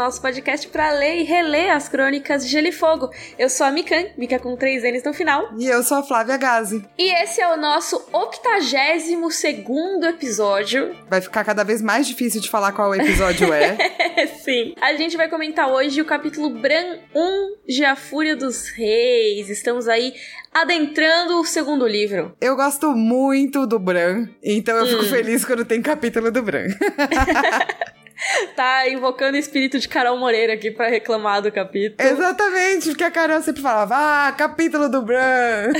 nosso podcast para ler e reler as crônicas de Gelo e Fogo. Eu sou a Mikan, Mika com três N's no final. E eu sou a Flávia Gazi. E esse é o nosso 82 segundo episódio. Vai ficar cada vez mais difícil de falar qual episódio é. Sim. A gente vai comentar hoje o capítulo Bran 1 de A Fúria dos Reis. Estamos aí adentrando o segundo livro. Eu gosto muito do Bran, então eu fico hum. feliz quando tem capítulo do Bran. tá invocando o espírito de Carol Moreira aqui para reclamar do capítulo. Exatamente, porque a Carol sempre falava, ah, capítulo do Bran.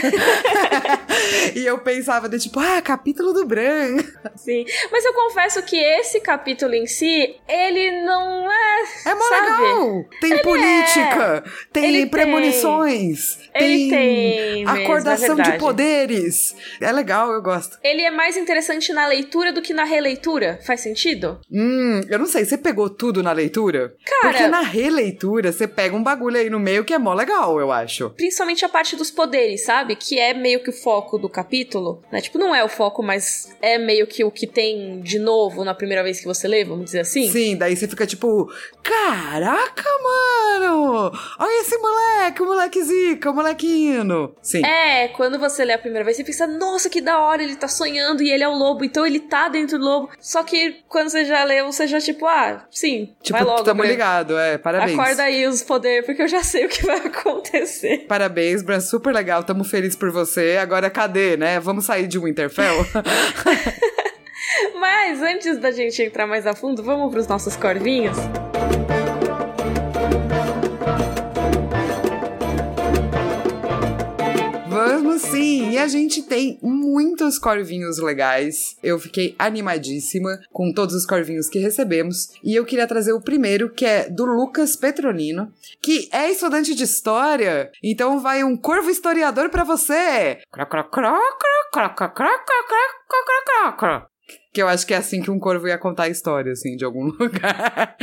e eu pensava de tipo, ah, capítulo do Bran. Sim, mas eu confesso que esse capítulo em si, ele não é. É mó legal. Tem ele política, é. tem ele premonições, tem, tem acordação mesmo, é de poderes. É legal, eu gosto. Ele é mais interessante na leitura do que na releitura. Faz sentido? Hum, eu não sei, você pegou tudo na leitura? Cara. Porque na releitura você pega um bagulho aí no meio que é mó legal, eu acho. Principalmente a parte dos poderes, sabe? Que é meio que o foco do capítulo, né? Tipo, não é o foco, mas é meio que o que tem de novo na primeira vez que você lê, vamos dizer assim. Sim, daí você fica tipo, caraca, mano! Olha esse moleque, o moleque zica, o molequinho. Sim. É, quando você lê a primeira vez, você pensa, nossa, que da hora, ele tá sonhando e ele é o lobo, então ele tá dentro do lobo. Só que quando você já leu, você já, tipo, ah, sim, tipo, vai logo. Tamo ligado, é, parabéns. Acorda aí os poderes, porque eu já sei o que vai acontecer. Parabéns, Bran, super legal, tamo feliz por você. Agora cadê, né? Vamos sair de Winterfell? Mas antes da gente entrar mais a fundo, vamos pros nossos corvinhos? Sim, e a gente tem muitos corvinhos legais. Eu fiquei animadíssima com todos os corvinhos que recebemos. E eu queria trazer o primeiro, que é do Lucas Petronino, que é estudante de história. Então vai um corvo historiador para você. Que eu acho que é assim que um corvo ia contar a história, assim, de algum lugar.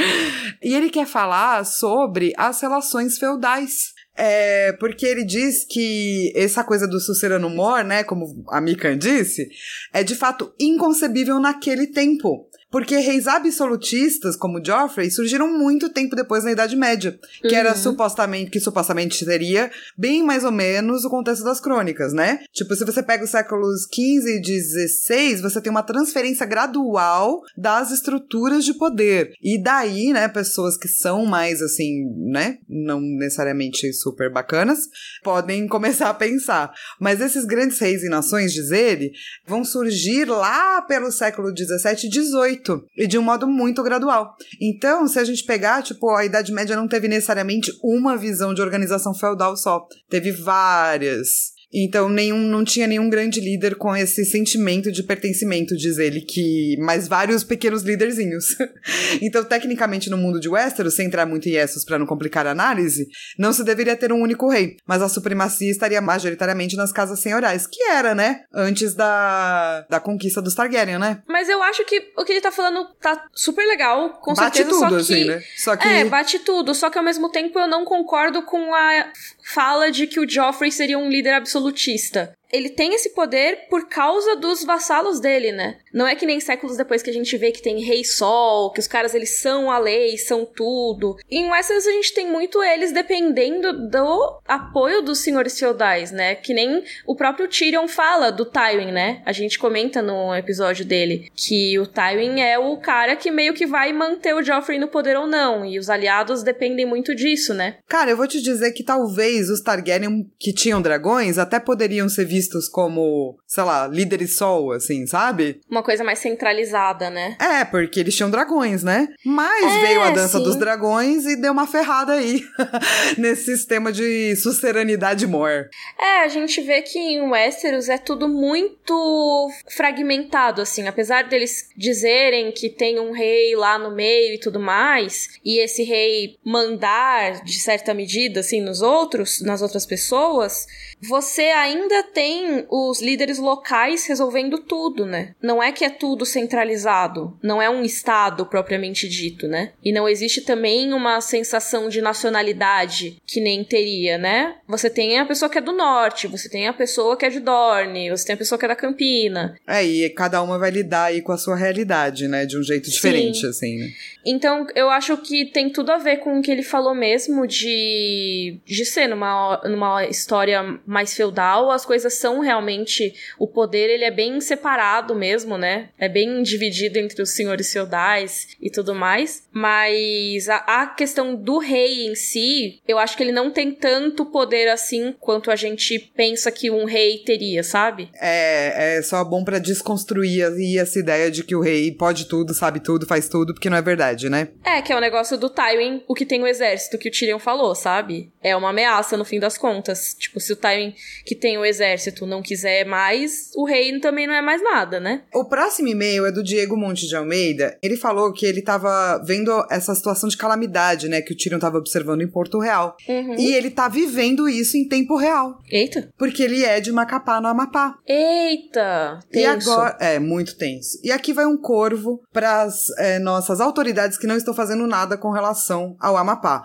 e ele quer falar sobre as relações feudais é, porque ele diz que essa coisa do Sucerano Mor, né, como a Mikan disse, é de fato inconcebível naquele tempo. Porque reis absolutistas, como Joffrey, surgiram muito tempo depois na Idade Média, que uhum. era supostamente, que supostamente seria bem mais ou menos o contexto das crônicas, né? Tipo, se você pega os séculos XV e XVI, você tem uma transferência gradual das estruturas de poder. E daí, né, pessoas que são mais assim, né, não necessariamente super bacanas, podem começar a pensar. Mas esses grandes reis e nações, diz ele, vão surgir lá pelo século XVII e XVIII e de um modo muito gradual. Então, se a gente pegar, tipo, a Idade Média não teve necessariamente uma visão de organização feudal só, teve várias. Então, nenhum, não tinha nenhum grande líder com esse sentimento de pertencimento, diz ele, que mais vários pequenos líderzinhos. então, tecnicamente, no mundo de Westeros, sem entrar muito em Essos para não complicar a análise, não se deveria ter um único rei, mas a supremacia estaria majoritariamente nas casas senhorais, que era, né, antes da, da conquista dos Targaryen, né? Mas eu acho que o que ele tá falando tá super legal, com bate certeza, tudo, só que... assim, né? Só que... É, bate tudo, só que ao mesmo tempo eu não concordo com a fala de que o Joffrey seria um líder absolutista ele tem esse poder por causa dos vassalos dele, né? Não é que nem séculos depois que a gente vê que tem Rei Sol, que os caras eles são a lei, são tudo. E em Westeros a gente tem muito eles dependendo do apoio dos senhores feudais, né? Que nem o próprio Tyrion fala do Tywin, né? A gente comenta no episódio dele que o Tywin é o cara que meio que vai manter o Joffrey no poder ou não, e os aliados dependem muito disso, né? Cara, eu vou te dizer que talvez os Targaryen que tinham dragões até poderiam ser vistos como, sei lá, líderes sol, assim, sabe? Uma coisa mais centralizada, né? É, porque eles tinham dragões, né? Mas é, veio a dança sim. dos dragões e deu uma ferrada aí nesse sistema de suceranidade mor. É, a gente vê que em Westeros é tudo muito fragmentado, assim. Apesar deles dizerem que tem um rei lá no meio e tudo mais, e esse rei mandar, de certa medida, assim, nos outros, nas outras pessoas, você ainda tem tem os líderes locais resolvendo tudo, né? Não é que é tudo centralizado, não é um estado propriamente dito, né? E não existe também uma sensação de nacionalidade que nem teria, né? Você tem a pessoa que é do norte, você tem a pessoa que é de Dorne, você tem a pessoa que é da Campina. É, e cada uma vai lidar aí com a sua realidade, né? De um jeito diferente, Sim. assim, né? Então, eu acho que tem tudo a ver com o que ele falou mesmo de, de ser numa, numa história mais feudal, as coisas são realmente. O poder, ele é bem separado mesmo, né? É bem dividido entre os senhores feudais e tudo mais. Mas a, a questão do rei em si, eu acho que ele não tem tanto poder assim quanto a gente pensa que um rei teria, sabe? É, é só bom para desconstruir aí essa ideia de que o rei pode tudo, sabe tudo, faz tudo, porque não é verdade, né? É, que é o negócio do Tywin, o que tem o exército, que o Tyrion falou, sabe? É uma ameaça no fim das contas. Tipo, se o Tywin que tem o exército não quiser mais, o rei também não é mais nada, né? O próximo e-mail é do Diego Monte de Almeida. Ele falou que ele tava vendo essa situação de calamidade, né, que o Tyrion tava observando em Porto Real. Uhum. E ele tá vivendo isso em tempo real. Eita. Porque ele é de Macapá, no Amapá. Eita! Tenso. E agora. É, muito tenso. E aqui vai um corvo para as é, nossas autoridades que não estão fazendo nada com relação ao Amapá.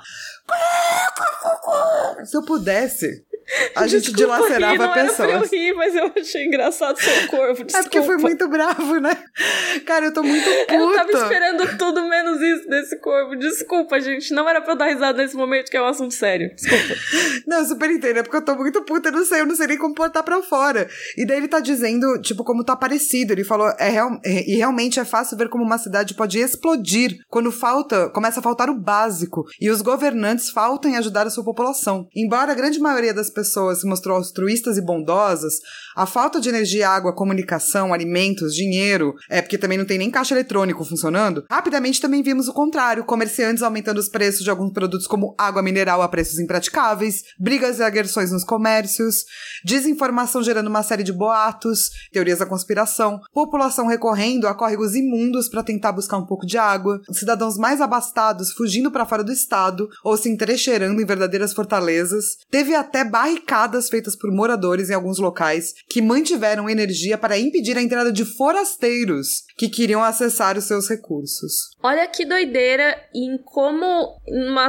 Se eu pudesse, a gente Desculpa, dilacerava rir, a pessoa. eu ri, mas eu achei engraçado seu corvo. Desculpa. É porque foi muito bravo, né? Cara, eu tô muito puta. Eu tava esperando tudo menos isso desse corvo. Desculpa, gente. Não era pra eu dar risada nesse momento, que é um assunto sério. Desculpa. Não, eu super entendo. É porque eu tô muito puta, eu não sei, eu não sei nem como botar pra fora. E daí ele tá dizendo, tipo, como tá parecido. Ele falou, é, real, é, e realmente é fácil ver como uma cidade pode explodir quando falta, começa a faltar o básico. E os governantes faltam em ajudar a sua população. Embora a grande maioria das pessoas se mostrou altruístas e bondosas, a falta de energia, água, comunicação, alimentos, dinheiro, é porque também não tem nem caixa eletrônico funcionando, rapidamente também vimos o contrário, comerciantes aumentando os preços de alguns produtos como água mineral a preços impraticáveis, brigas e agressões nos comércios, desinformação gerando uma série de boatos, teorias da conspiração, população recorrendo a córregos imundos para tentar buscar um pouco de água, cidadãos mais abastados fugindo para fora do estado ou se entrecheirando em verdadeiras fortalezas, teve até barricadas feitas por moradores em alguns locais que mantiveram energia para impedir a entrada de forasteiros que queriam acessar os seus recursos. Olha que doideira em como, numa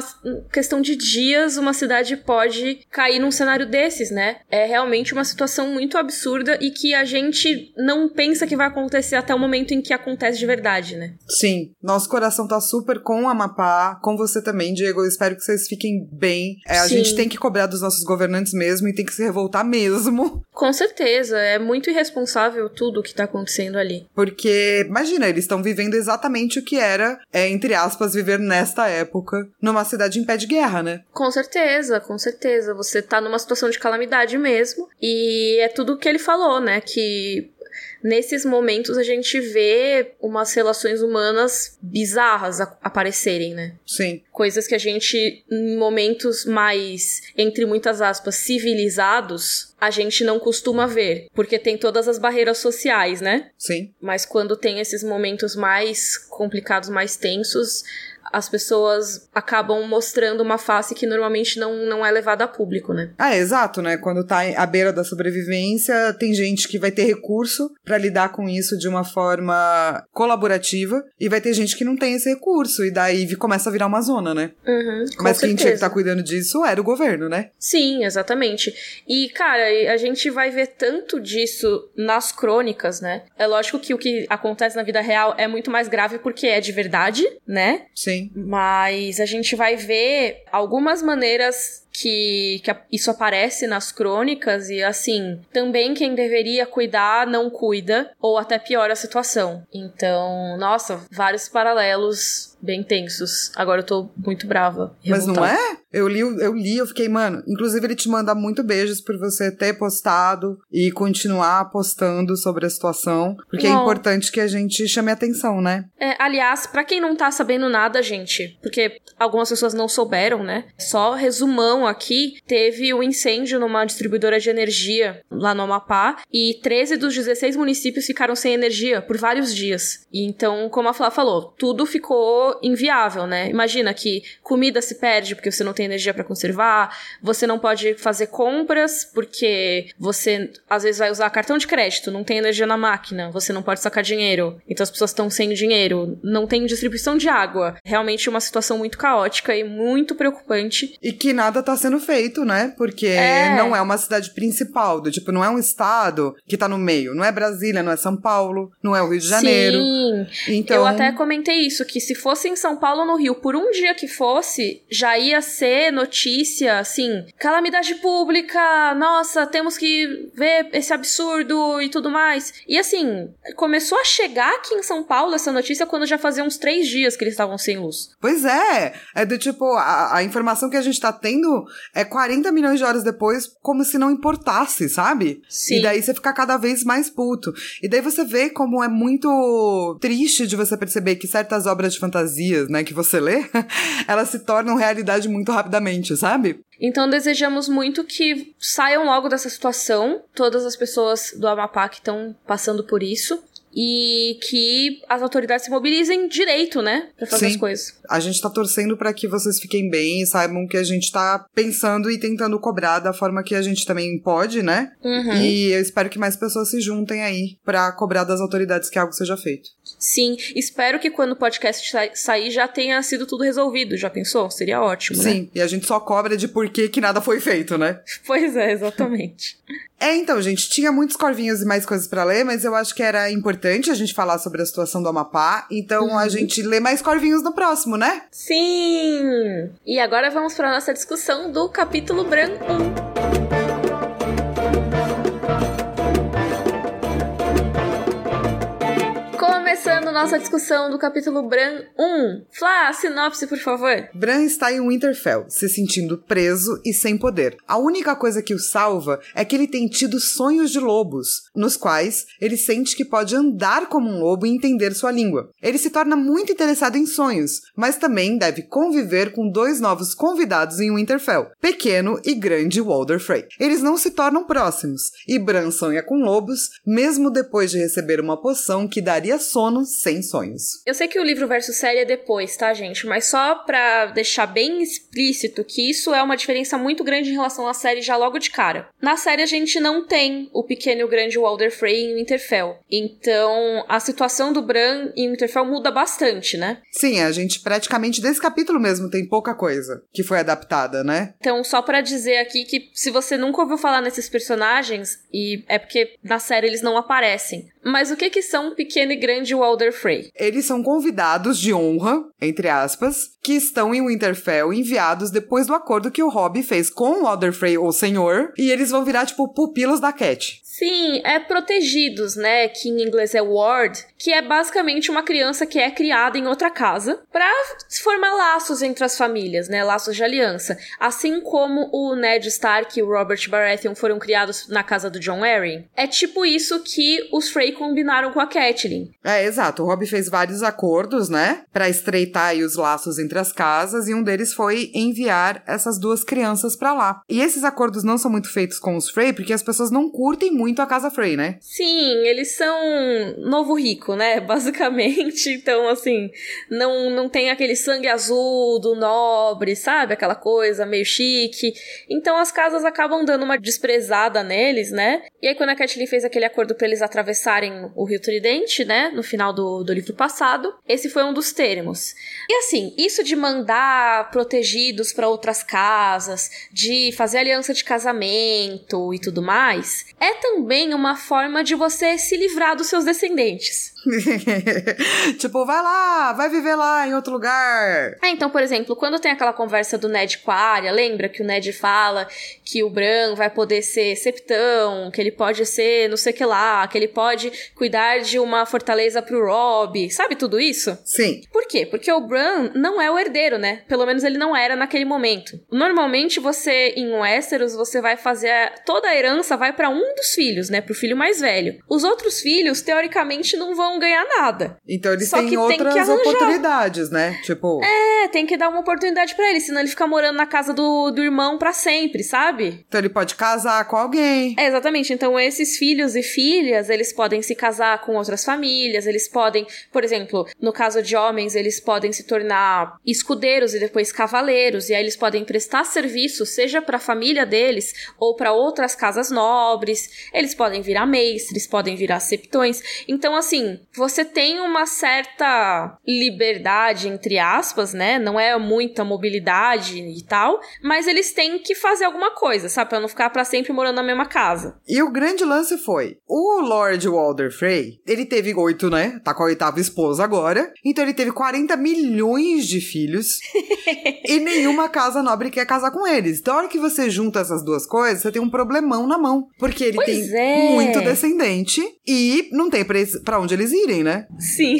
questão de dias, uma cidade pode cair num cenário desses, né? É realmente uma situação muito absurda e que a gente não pensa que vai acontecer até o momento em que acontece de verdade, né? Sim, nosso coração tá super com o Amapá, com você também, Diego. Eu espero que vocês fiquem bem. É, a Sim. gente tem que cobrar dos nossos governantes mesmo e tem que se revoltar mesmo. Com certeza, é muito irresponsável tudo o que tá acontecendo ali. Porque, imagina, eles estão vivendo exatamente o que era, é, entre aspas, viver nesta época, numa cidade em pé de guerra, né? Com certeza, com certeza. Você tá numa situação de calamidade mesmo. E é tudo o que ele falou, né? Que nesses momentos a gente vê umas relações humanas bizarras aparecerem, né? Sim. Coisas que a gente, em momentos mais, entre muitas aspas, civilizados, a gente não costuma ver. Porque tem todas as barreiras sociais, né? Sim. Mas quando tem esses momentos mais complicados, mais tensos, as pessoas acabam mostrando uma face que normalmente não, não é levada a público, né? Ah, exato, né? Quando tá à beira da sobrevivência, tem gente que vai ter recurso pra lidar com isso de uma forma colaborativa e vai ter gente que não tem esse recurso e daí começa a virar uma zona, né? Uhum, Mas quem tinha que estar cuidando disso era o governo, né? Sim, exatamente. E, cara, a gente vai ver tanto disso nas crônicas, né? É lógico que o que acontece na vida real é muito mais grave porque é de verdade, né? Sim. Mas a gente vai ver algumas maneiras que, que isso aparece nas crônicas e assim, também quem deveria cuidar não cuida ou até piora a situação. Então, nossa, vários paralelos bem tensos. Agora eu tô muito brava. Mas não revoltada. é? Eu li, eu li, eu fiquei, mano. Inclusive, ele te manda muito beijos por você ter postado e continuar postando sobre a situação. Porque é importante que a gente chame atenção, né? É, aliás, pra quem não tá sabendo nada, gente, porque algumas pessoas não souberam, né? Só resumão aqui, teve um incêndio numa distribuidora de energia lá no Amapá e 13 dos 16 municípios ficaram sem energia por vários dias. E Então, como a Flá falou, tudo ficou inviável, né? Imagina que comida se perde porque você não tem energia para conservar, você não pode fazer compras porque você às vezes vai usar cartão de crédito, não tem energia na máquina, você não pode sacar dinheiro, então as pessoas estão sem dinheiro, não tem distribuição de água. Realmente uma situação muito caótica e muito preocupante. E que nada tá sendo feito, né? Porque é. não é uma cidade principal, do tipo, não é um estado que tá no meio, não é Brasília, não é São Paulo, não é o Rio de Janeiro. Sim. Então... Eu até comentei isso, que se fosse em São Paulo ou no Rio, por um dia que fosse, já ia ser notícia, assim, calamidade pública, nossa, temos que ver esse absurdo e tudo mais. E assim, começou a chegar aqui em São Paulo essa notícia quando já fazia uns três dias que eles estavam sem luz. Pois é, é do tipo, a, a informação que a gente tá tendo é 40 milhões de horas depois, como se não importasse, sabe? Sim. E daí você fica cada vez mais puto. E daí você vê como é muito triste de você perceber que certas obras de fantasias, né, que você lê, elas se tornam realidade muito rapidamente, sabe? Então desejamos muito que saiam logo dessa situação, todas as pessoas do Amapá que estão passando por isso e que as autoridades se mobilizem direito, né, para fazer Sim. as coisas. A gente tá torcendo para que vocês fiquem bem e saibam que a gente tá pensando e tentando cobrar da forma que a gente também pode, né? Uhum. E eu espero que mais pessoas se juntem aí para cobrar das autoridades que algo seja feito. Sim, espero que quando o podcast sair já tenha sido tudo resolvido. Já pensou? Seria ótimo, Sim, né? Sim, e a gente só cobra de por que, que nada foi feito, né? Pois é, exatamente. é, então, gente, tinha muitos corvinhos e mais coisas para ler, mas eu acho que era importante a gente falar sobre a situação do Amapá. Então uhum. a gente lê mais corvinhos no próximo, né? Sim! E agora vamos para nossa discussão do capítulo branco. Nossa discussão do capítulo Bran 1. Flá, sinopse, por favor. Bran está em Winterfell, se sentindo preso e sem poder. A única coisa que o salva é que ele tem tido sonhos de lobos, nos quais ele sente que pode andar como um lobo e entender sua língua. Ele se torna muito interessado em sonhos, mas também deve conviver com dois novos convidados em Winterfell, pequeno e grande Walder Frey. Eles não se tornam próximos, e Bran sonha com lobos, mesmo depois de receber uma poção que daria sono sem sonhos. Eu sei que o livro versus série é depois, tá, gente? Mas só pra deixar bem explícito que isso é uma diferença muito grande em relação à série já logo de cara. Na série a gente não tem o pequeno e o grande Walder Frey em Winterfell. Então a situação do Bran em Winterfell muda bastante, né? Sim, a gente praticamente desse capítulo mesmo tem pouca coisa que foi adaptada, né? Então, só para dizer aqui que se você nunca ouviu falar nesses personagens, e é porque na série eles não aparecem. Mas o que que são pequeno e grande Walder Frey? Eles são convidados de honra, entre aspas, que estão em Winterfell enviados depois do acordo que o Robb fez com o Walder Frey, o senhor, e eles vão virar, tipo, pupilos da Cat. Sim, é protegidos, né? Que em inglês é ward, que é basicamente uma criança que é criada em outra casa para formar laços entre as famílias, né? Laços de aliança. Assim como o Ned Stark e o Robert Baratheon foram criados na casa do John Arryn. É tipo isso que os Frey combinaram com a Catelyn. É, exato. O Robb fez vários acordos, né? Para estreitar os laços entre as casas e um deles foi enviar essas duas crianças para lá. E esses acordos não são muito feitos com os Frey porque as pessoas não curtem muito muito a Casa Frey, né? Sim, eles são novo rico, né? Basicamente. Então, assim, não, não tem aquele sangue azul do nobre, sabe? Aquela coisa meio chique. Então as casas acabam dando uma desprezada neles, né? E aí, quando a Catelyn fez aquele acordo para eles atravessarem o Rio Tridente, né? No final do, do livro passado, esse foi um dos termos. E assim, isso de mandar protegidos para outras casas, de fazer aliança de casamento e tudo mais, é também uma forma de você se livrar dos seus descendentes. tipo, vai lá, vai viver lá em outro lugar. É, então, por exemplo, quando tem aquela conversa do Ned com a Arya, lembra que o Ned fala que o Bran vai poder ser septão, que ele pode ser não sei o que lá, que ele pode cuidar de uma fortaleza pro Robb, sabe tudo isso? Sim. Por quê? Porque o Bran não é o herdeiro, né? Pelo menos ele não era naquele momento. Normalmente você, em Westeros, você vai fazer... Toda a herança vai para um dos filhos, né? Pro filho mais velho. Os outros filhos, teoricamente, não vão vão ganhar nada. Então eles Só têm tem outras arranjar. oportunidades, né? Tipo, É, tem que dar uma oportunidade pra ele, senão ele fica morando na casa do, do irmão pra sempre, sabe? então ele pode casar com alguém. É, exatamente. Então, esses filhos e filhas, eles podem se casar com outras famílias, eles podem, por exemplo, no caso de homens, eles podem se tornar escudeiros e depois cavaleiros, e aí eles podem prestar serviço, seja pra família deles ou pra outras casas nobres. Eles podem virar mestres, podem virar septões. Então, assim, você tem uma certa liberdade, entre aspas, né? Não é muita mobilidade e tal, mas eles têm que fazer alguma coisa, sabe? Pra não ficar pra sempre morando na mesma casa. E o grande lance foi: o Lord Walder Frey, ele teve oito, né? Tá com a oitava esposa agora. Então ele teve 40 milhões de filhos. e nenhuma casa nobre quer casar com eles. Então, a hora que você junta essas duas coisas, você tem um problemão na mão. Porque ele Pois tem é. muito descendente e não tem pra onde eles irem, né? Sim.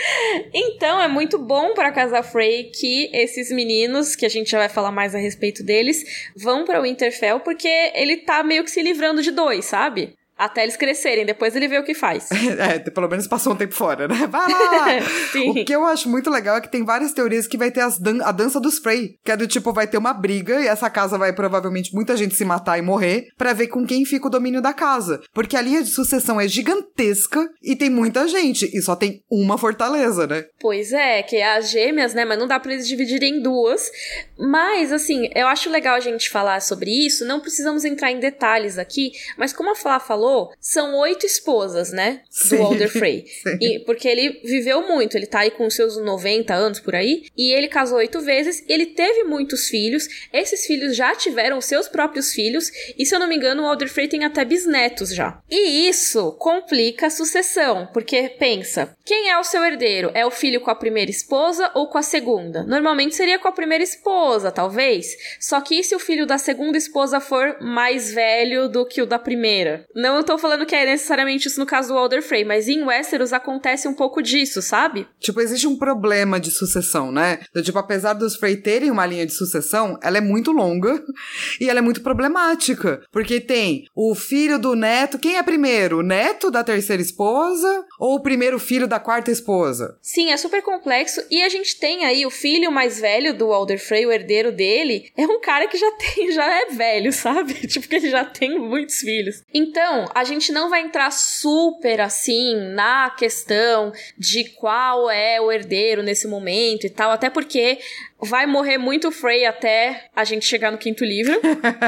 então é muito bom pra Casa Frey que esses meninos, que a gente já vai falar mais a respeito deles, vão pra Winterfell porque ele tá meio que se livrando de dois, sabe? Até eles crescerem, depois ele vê o que faz. É, pelo menos passou um tempo fora, né? Vai lá! O que eu acho muito legal é que tem várias teorias que vai ter dan- a dança dos Frey. Que é do tipo, vai ter uma briga e essa casa vai provavelmente muita gente se matar e morrer pra ver com quem fica o domínio da casa. Porque a linha de sucessão é gigantesca e tem muita gente. E só tem uma fortaleza, né? Pois é, que é as gêmeas, né? Mas não dá pra eles dividirem em duas. Mas, assim, eu acho legal a gente falar sobre isso. Não precisamos entrar em detalhes aqui. Mas como a Flá falou, são oito esposas, né? Sim, Do Walder Frey. E, porque ele viveu muito. Ele tá aí com seus 90 anos por aí. E ele casou oito vezes. Ele teve muitos filhos. Esses filhos já tiveram seus próprios filhos. E se eu não me engano, o Walder Frey tem até bisnetos já. E isso complica a sucessão. Porque pensa, quem é o seu herdeiro? É o filho com a primeira esposa ou com a segunda? Normalmente seria com a primeira esposa, talvez. Só que e se o filho da segunda esposa for mais velho do que o da primeira? Não eu tô falando que é necessariamente isso no caso do Walder Frey, mas em Westeros acontece um pouco disso, sabe? Tipo, existe um problema de sucessão, né? Do tipo, apesar dos Frey terem uma linha de sucessão, ela é muito longa e ela é muito problemática. Porque tem o filho do neto. Quem é primeiro? O neto da terceira esposa ou o primeiro filho da quarta esposa? Sim, é super complexo. E a gente tem aí o filho mais velho do Walder Frey, o herdeiro dele, é um cara que já tem, já é velho, sabe? Tipo, que ele já tem muitos filhos. Então, a gente não vai entrar super assim na questão de qual é o herdeiro nesse momento e tal, até porque vai morrer muito Frey até a gente chegar no quinto livro.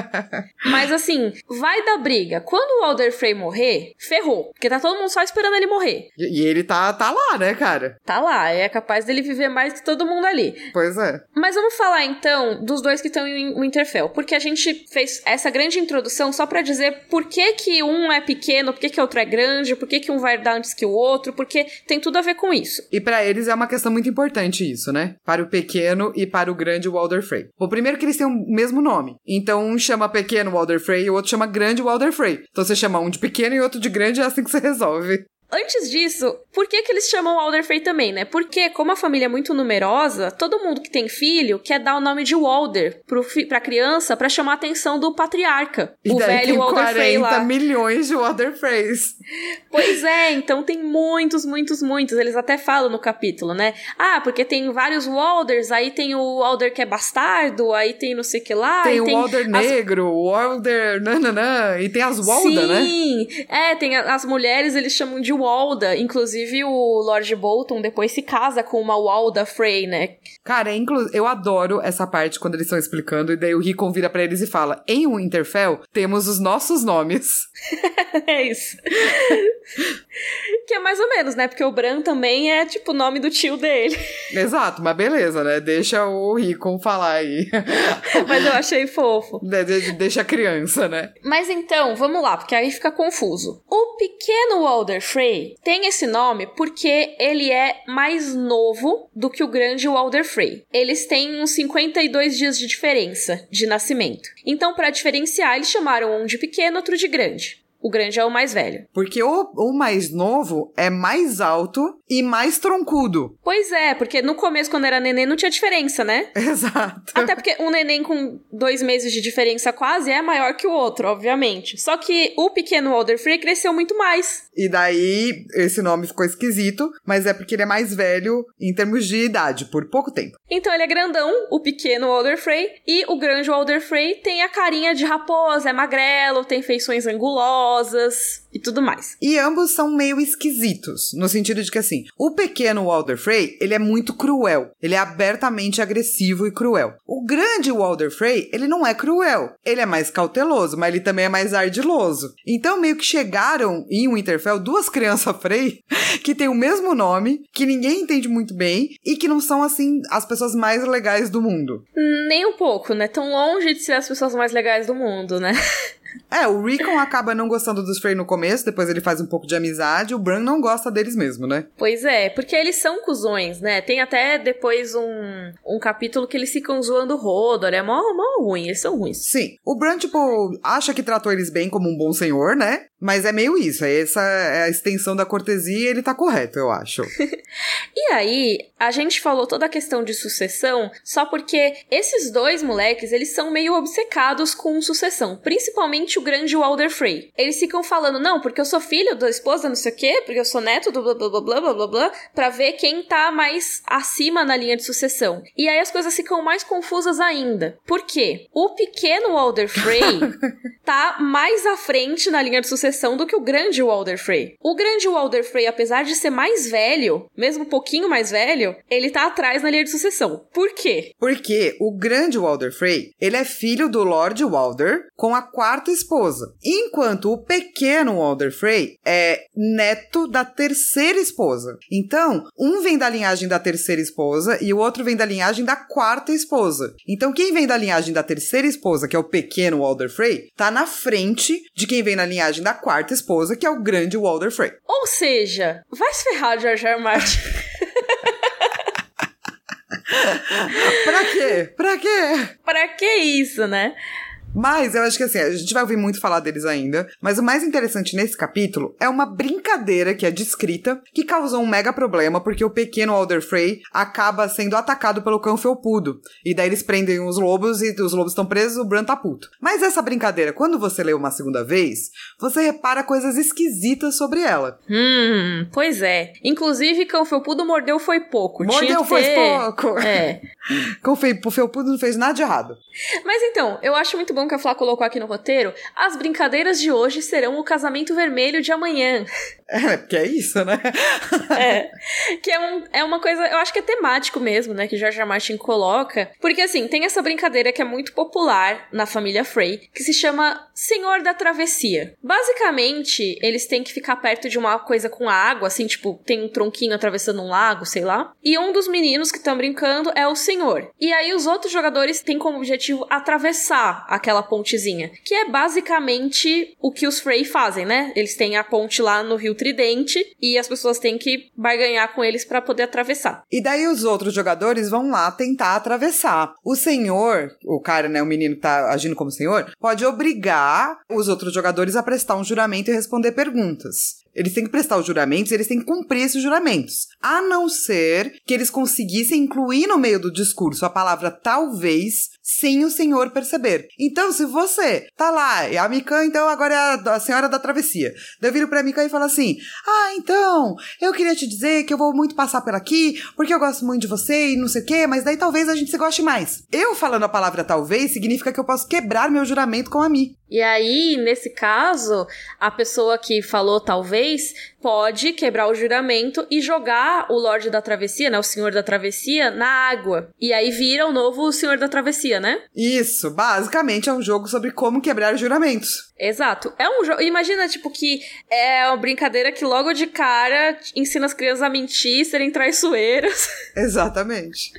Mas assim, vai dar briga. Quando o Walder Frey morrer, ferrou. Porque tá todo mundo só esperando ele morrer. E, e ele tá, tá lá, né, cara? Tá lá, é capaz dele viver mais que todo mundo ali. Pois é. Mas vamos falar então dos dois que estão em Winterfell, porque a gente fez essa grande introdução só pra dizer por que que um é pequeno, por que que o outro é grande, por que que um vai dar antes que o outro, porque tem tudo a ver com isso. E pra eles é uma questão muito importante isso, né? Para o pequeno e para o grande Walder Frey. O primeiro que eles têm o mesmo nome. Então um chama pequeno Walder Frey e o outro chama grande Walder Frey. Então você chama um de pequeno e outro de grande é assim que você resolve. Antes disso, por que que eles chamam Walder Frey também, né? Porque, como a família é muito numerosa, todo mundo que tem filho quer dar o nome de Walder pro pra criança pra chamar a atenção do patriarca. E o velho tem Walder 40 Frey lá. milhões de Walder Freys. Pois é, então tem muitos, muitos, muitos. Eles até falam no capítulo, né? Ah, porque tem vários Walders, aí tem o Walder que é bastardo, aí tem não sei o que lá. tem o Walder as- negro, o Walder nananã, e tem as Walda, né? Sim, é, tem as mulheres, eles chamam de Walda. Inclusive o Lord Bolton depois se casa com uma Walda Frey, né? Cara, é inclu... eu adoro essa parte quando eles estão explicando, e daí o Rickon vira pra eles e fala: em Winterfell temos os nossos nomes. é isso. que é mais ou menos, né? Porque o Bran também é tipo o nome do tio dele. Exato, mas beleza, né? Deixa o Rickon falar aí. Mas eu achei fofo. De- de- Deixa a criança, né? Mas então, vamos lá, porque aí fica confuso. O pequeno Walder Frey tem esse nome porque ele é mais novo do que o grande Walder Frey. Eles têm uns 52 dias de diferença de nascimento. Então, para diferenciar, eles chamaram um de pequeno, outro de grande. O grande é o mais velho. Porque o, o mais novo é mais alto e mais troncudo. Pois é, porque no começo, quando era neném, não tinha diferença, né? Exato. Até porque um neném com dois meses de diferença quase é maior que o outro, obviamente. Só que o pequeno Walder Frey cresceu muito mais. E daí esse nome ficou esquisito, mas é porque ele é mais velho em termos de idade, por pouco tempo. Então ele é grandão, o pequeno Walder Frey, e o grande Walder Frey tem a carinha de raposa, é magrelo, tem feições angulosas e tudo mais. E ambos são meio esquisitos, no sentido de que assim, o pequeno Walder Frey, ele é muito cruel, ele é abertamente agressivo e cruel. O grande Walder Frey, ele não é cruel, ele é mais cauteloso, mas ele também é mais ardiloso. Então meio que chegaram em Winterfell duas crianças Frey que têm o mesmo nome, que ninguém entende muito bem e que não são assim as pessoas mais legais do mundo. Nem um pouco, né? Tão longe de ser as pessoas mais legais do mundo, né? É, o Rickon acaba não gostando dos Frey no começo, depois ele faz um pouco de amizade, o Bran não gosta deles mesmo, né? Pois é, porque eles são cuzões, né? Tem até depois um, um capítulo que eles ficam zoando o Rodor, é mó, mó ruim, eles são ruins. Sim, o Bran, tipo, acha que tratou eles bem como um bom senhor, né? Mas é meio isso, essa é a extensão da cortesia e ele tá correto, eu acho. e aí, a gente falou toda a questão de sucessão só porque esses dois moleques, eles são meio obcecados com sucessão, principalmente o grande Walder Frey. Eles ficam falando, não, porque eu sou filho da esposa, não sei o quê, porque eu sou neto do blá blá blá blá blá blá blá, pra ver quem tá mais acima na linha de sucessão. E aí as coisas ficam mais confusas ainda. Por quê? O pequeno Walder Frey tá mais à frente na linha de sucessão do que o grande Walder Frey. O grande Walder Frey, apesar de ser mais velho, mesmo um pouquinho mais velho, ele tá atrás na linha de sucessão. Por quê? Porque o grande Walder Frey, ele é filho do Lord Walder com a quarta esposa, enquanto o pequeno Walder Frey é neto da terceira esposa. Então, um vem da linhagem da terceira esposa e o outro vem da linhagem da quarta esposa. Então, quem vem da linhagem da terceira esposa, que é o pequeno Walder Frey, tá na frente de quem vem na linhagem da quarta esposa, que é o grande Walder Frey. Ou seja, vai se ferrar, George R. Martin. pra quê? Pra quê? Pra que isso, né? Mas eu acho que assim, a gente vai ouvir muito falar deles ainda. Mas o mais interessante nesse capítulo é uma brincadeira que é descrita, que causou um mega problema, porque o pequeno Alder Frey acaba sendo atacado pelo cão felpudo. E daí eles prendem os lobos e os lobos estão presos, o Bran tá puto. Mas essa brincadeira, quando você lê uma segunda vez, você repara coisas esquisitas sobre ela. Hum, pois é. Inclusive, cão felpudo mordeu foi pouco. Mordeu Tinha foi ter... pouco. É. cão felpudo não fez nada de errado. Mas então, eu acho muito bom que a Flá colocou aqui no roteiro, as brincadeiras de hoje serão o casamento vermelho de amanhã. É, porque é isso, né? é. Que é, um, é uma coisa, eu acho que é temático mesmo, né? Que George R. Martin coloca. Porque assim, tem essa brincadeira que é muito popular na família Frey, que se chama Senhor da Travessia. Basicamente, eles têm que ficar perto de uma coisa com água, assim, tipo, tem um tronquinho atravessando um lago, sei lá. E um dos meninos que estão brincando é o senhor. E aí os outros jogadores têm como objetivo atravessar aquela pontezinha, que é basicamente o que os Frey fazem, né? Eles têm a ponte lá no Rio Tridente e as pessoas têm que barganhar com eles para poder atravessar. E daí os outros jogadores vão lá tentar atravessar. O senhor, o cara, né, o menino que tá agindo como senhor, pode obrigar os outros jogadores a prestar um juramento e responder perguntas. Eles têm que prestar os juramentos eles têm que cumprir esses juramentos. A não ser que eles conseguissem incluir no meio do discurso a palavra talvez sem o senhor perceber. Então, se você tá lá, e a Mikan, então, agora é a, a senhora da travessia. Daí eu viro pra Mikan e falo assim: Ah, então, eu queria te dizer que eu vou muito passar por aqui, porque eu gosto muito de você e não sei o quê, mas daí talvez a gente se goste mais. Eu falando a palavra talvez significa que eu posso quebrar meu juramento com a Mi. E aí, nesse caso, a pessoa que falou talvez pode quebrar o juramento e jogar o Lorde da Travessia, né, o Senhor da Travessia, na água. E aí vira o novo Senhor da Travessia, né? Isso, basicamente é um jogo sobre como quebrar juramentos. Exato. É um jogo. Imagina, tipo, que é uma brincadeira que logo de cara ensina as crianças a mentir, serem traiçoeiras. Exatamente.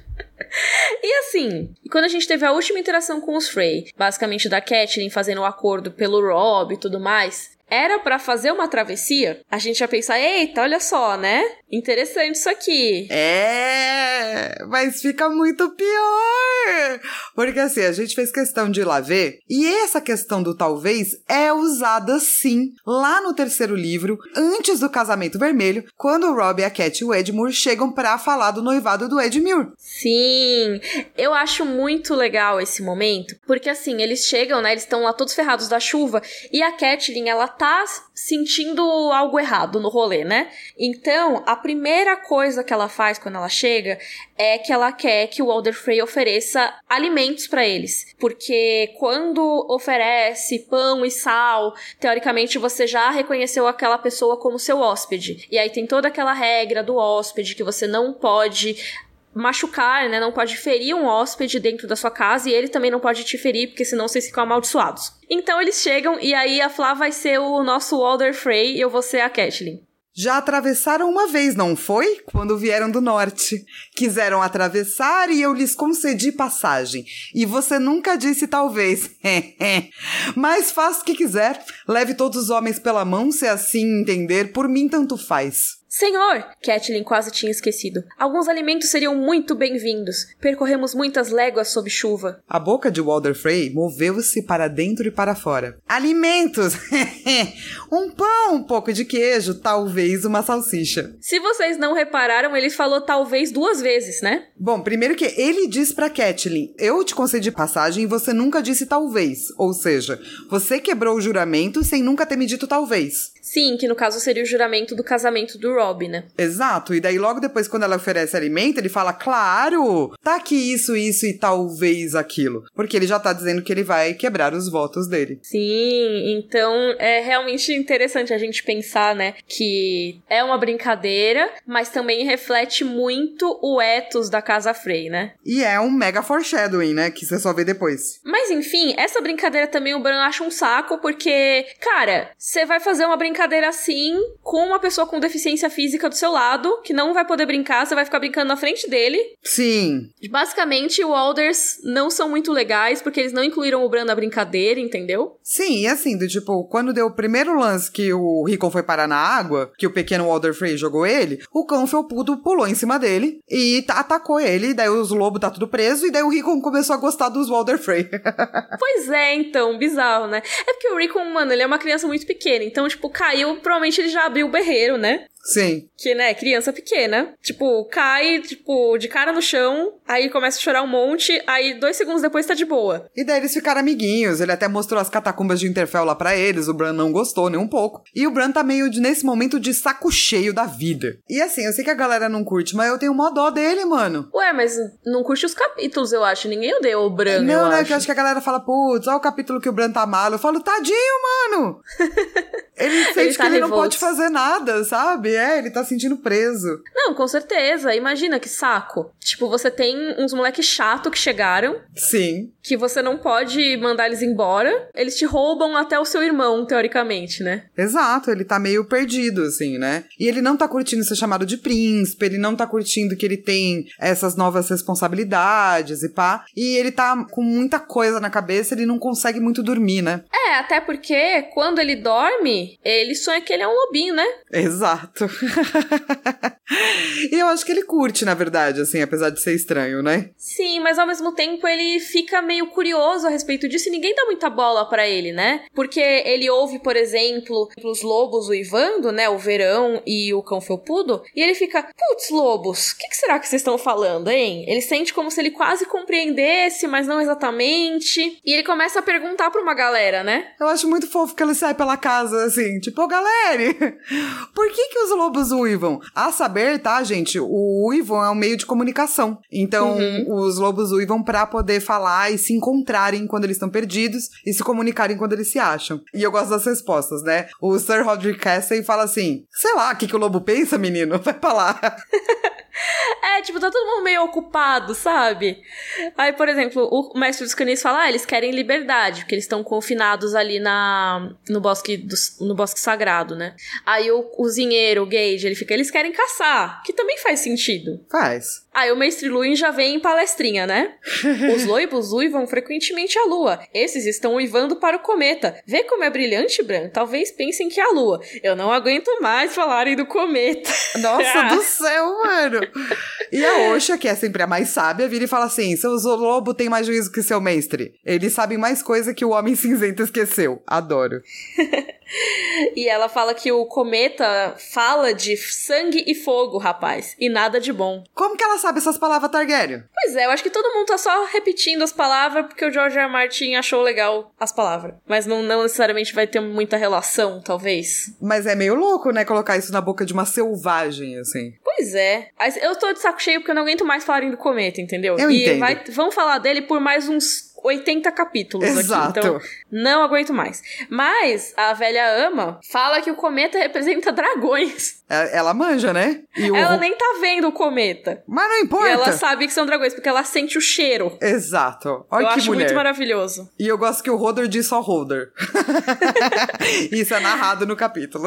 E assim, quando a gente teve a última interação com os Frey, basicamente da Catelyn fazendo o um acordo pelo Rob e tudo mais, era para fazer uma travessia, a gente ia pensar, eita, olha só, né? Interessante isso aqui. É, mas fica muito pior. Porque assim, a gente fez questão de ir lá ver, e essa questão do talvez é usada sim lá no terceiro livro, antes do casamento vermelho, quando o Rob, a Cat e o Edmure chegam para falar do noivado do Edmure. Sim, eu acho muito legal esse momento, porque assim, eles chegam, né, eles estão lá todos ferrados da chuva, e a Catelyn, ela tá sentindo algo errado no rolê, né? Então, a primeira coisa que ela faz quando ela chega é que ela quer que o Walder Frey ofereça alimentos para eles, porque quando oferece pão e sal, teoricamente você já reconheceu aquela pessoa como seu hóspede. E aí tem toda aquela regra do hóspede que você não pode machucar, né? Não pode ferir um hóspede dentro da sua casa e ele também não pode te ferir, porque senão vocês ficam amaldiçoados. Então eles chegam e aí a Flá vai ser o nosso Walder Frey e eu vou ser a Catelyn. Já atravessaram uma vez, não foi? Quando vieram do norte. Quiseram atravessar e eu lhes concedi passagem. E você nunca disse talvez. Mas faça o que quiser. Leve todos os homens pela mão, se assim entender. Por mim, tanto faz. Senhor! Catelyn quase tinha esquecido. Alguns alimentos seriam muito bem-vindos. Percorremos muitas léguas sob chuva. A boca de Walder Frey moveu-se para dentro e para fora. Alimentos! um pão, um pouco de queijo, talvez uma salsicha. Se vocês não repararam, ele falou talvez duas vezes, né? Bom, primeiro que ele diz pra Catelyn, eu te concedi passagem e você nunca disse talvez. Ou seja, você quebrou o juramento sem nunca ter me dito talvez. Sim, que no caso seria o juramento do casamento do Rob, né? Exato. E daí logo depois, quando ela oferece alimento, ele fala, claro, tá aqui isso, isso e talvez aquilo. Porque ele já tá dizendo que ele vai quebrar os votos dele. Sim, então é realmente interessante a gente pensar, né, que é uma brincadeira, mas também reflete muito o ethos da Casa Frey, né? E é um mega foreshadowing, né, que você só vê depois. Mas enfim, essa brincadeira também o Bran acha um saco, porque, cara, você vai fazer uma brincadeira brincadeira assim com uma pessoa com deficiência física do seu lado, que não vai poder brincar, você vai ficar brincando na frente dele. Sim. Basicamente, o Alders não são muito legais porque eles não incluíram o Bran na brincadeira, entendeu? Sim, e assim, do tipo, quando deu o primeiro lance que o Rickon foi parar na água, que o pequeno Walder Frey jogou ele, o cão felpudo pulou em cima dele e atacou ele, daí os lobos tá tudo preso, e daí o Rickon começou a gostar dos Walder Frey. pois é, então, bizarro, né? É porque o Rickon, mano, ele é uma criança muito pequena, então, tipo, caiu, provavelmente ele já abriu o berreiro, né? Sim. Que, né, criança pequena. Tipo, cai, tipo, de cara no chão, aí começa a chorar um monte, aí dois segundos depois tá de boa. E daí eles ficaram amiguinhos, ele até mostrou as catacumbas de Interfell lá pra eles, o Bran não gostou nem um pouco. E o Bran tá meio, de, nesse momento, de saco cheio da vida. E assim, eu sei que a galera não curte, mas eu tenho mó dó dele, mano. Ué, mas não curte os capítulos, eu acho. Ninguém odeia o Bran, Não, né, acho. que eu acho que a galera fala, putz, olha o capítulo que o Bran tá malo. Eu falo, tadinho, mano! ele sente Ele que tá ele não revolto. pode fazer nada, sabe? É, ele tá sentindo preso. Não, com certeza. Imagina que saco. Tipo, você tem uns moleques chato que chegaram, Sim. Que você não pode mandar eles embora. Eles te roubam até o seu irmão, teoricamente, né? Exato, ele tá meio perdido, assim, né? E ele não tá curtindo ser chamado de príncipe, ele não tá curtindo que ele tem essas novas responsabilidades e pá. E ele tá com muita coisa na cabeça, ele não consegue muito dormir, né? É, até porque quando ele dorme, ele sonha que ele é um lobinho, né? Exato. e eu acho que ele curte, na verdade, assim, apesar de ser estranho, né? Sim, mas ao mesmo tempo ele fica meio curioso a respeito disso e ninguém dá muita bola pra ele, né? Porque ele ouve, por exemplo, os lobos uivando, né? O verão e o cão felpudo, e ele fica, putz, lobos, o que, que será que vocês estão falando, hein? Ele sente como se ele quase compreendesse, mas não exatamente. E ele começa a perguntar pra uma galera, né? Eu acho muito fofo que ele sai pela casa, assim, tipo, ô galera, por que que os lobos uivam? A saber, tá, gente, o uivo é um meio de comunicação. Então, os lobos uivam pra poder falar e se encontrarem quando eles estão perdidos e se comunicarem quando eles se acham. E eu gosto das respostas, né? O Sir Roderick Castle fala assim, sei lá, o que que o lobo pensa, menino? Vai pra lá. É, tipo, tá todo mundo meio ocupado, sabe? Aí, por exemplo, o mestre dos canis fala, ah, eles querem liberdade, porque eles estão confinados ali na, no, bosque dos- no bosque sagrado, né? Aí o cozinheiro, o Gage, ele fica, eles querem caçar, que também faz sentido. Faz. Aí o mestre Luin já vem em palestrinha, né? Os loibos uivam frequentemente a lua. Esses estão uivando para o cometa. Vê como é brilhante, Bran? Talvez pensem que é a lua. Eu não aguento mais falarem do cometa. Nossa do céu, mano. E a Osha, que é sempre a mais sábia, vira e fala assim: seus lobo tem mais juízo que seu mestre. Eles sabem mais coisa que o homem cinzento esqueceu. Adoro. e ela fala que o cometa fala de sangue e fogo, rapaz, e nada de bom. Como que ela sabe essas palavras, Targaryen? Pois é, eu acho que todo mundo tá só repetindo as palavras porque o George R. R. Martin achou legal as palavras. Mas não, não necessariamente vai ter muita relação, talvez. Mas é meio louco, né, colocar isso na boca de uma selvagem, assim. Pois é. Eu tô de saco cheio porque eu não aguento mais falarem do cometa, entendeu? Eu e entendo. Vai, vão falar dele por mais uns 80 capítulos Exato. aqui. Então, não aguento mais. Mas a velha ama fala que o cometa representa dragões. É, ela manja, né? E o... Ela nem tá vendo o cometa. Mas não importa. E ela sabe que são dragões, porque ela sente o cheiro. Exato. Olha eu que acho mulher. muito maravilhoso. E eu gosto que o Hodor diz só Hodor. Isso é narrado no capítulo.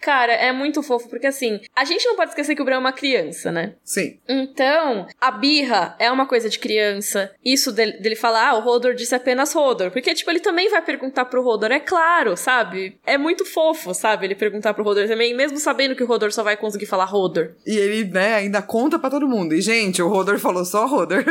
Cara, é muito fofo, porque assim, a gente não pode esquecer que o Bran é uma criança, né? Sim. Então, a birra é uma coisa de criança. Isso dele, dele falar, ah, o Hodor disse apenas Hodor. Porque, tipo, ele também vai perguntar pro Hodor, é claro, sabe? É muito fofo, sabe? Ele perguntar pro Hodor também, mesmo sabendo que o Hodor só vai conseguir falar Hodor. E ele, né, ainda conta para todo mundo. E, gente, o Hodor falou só Hodor.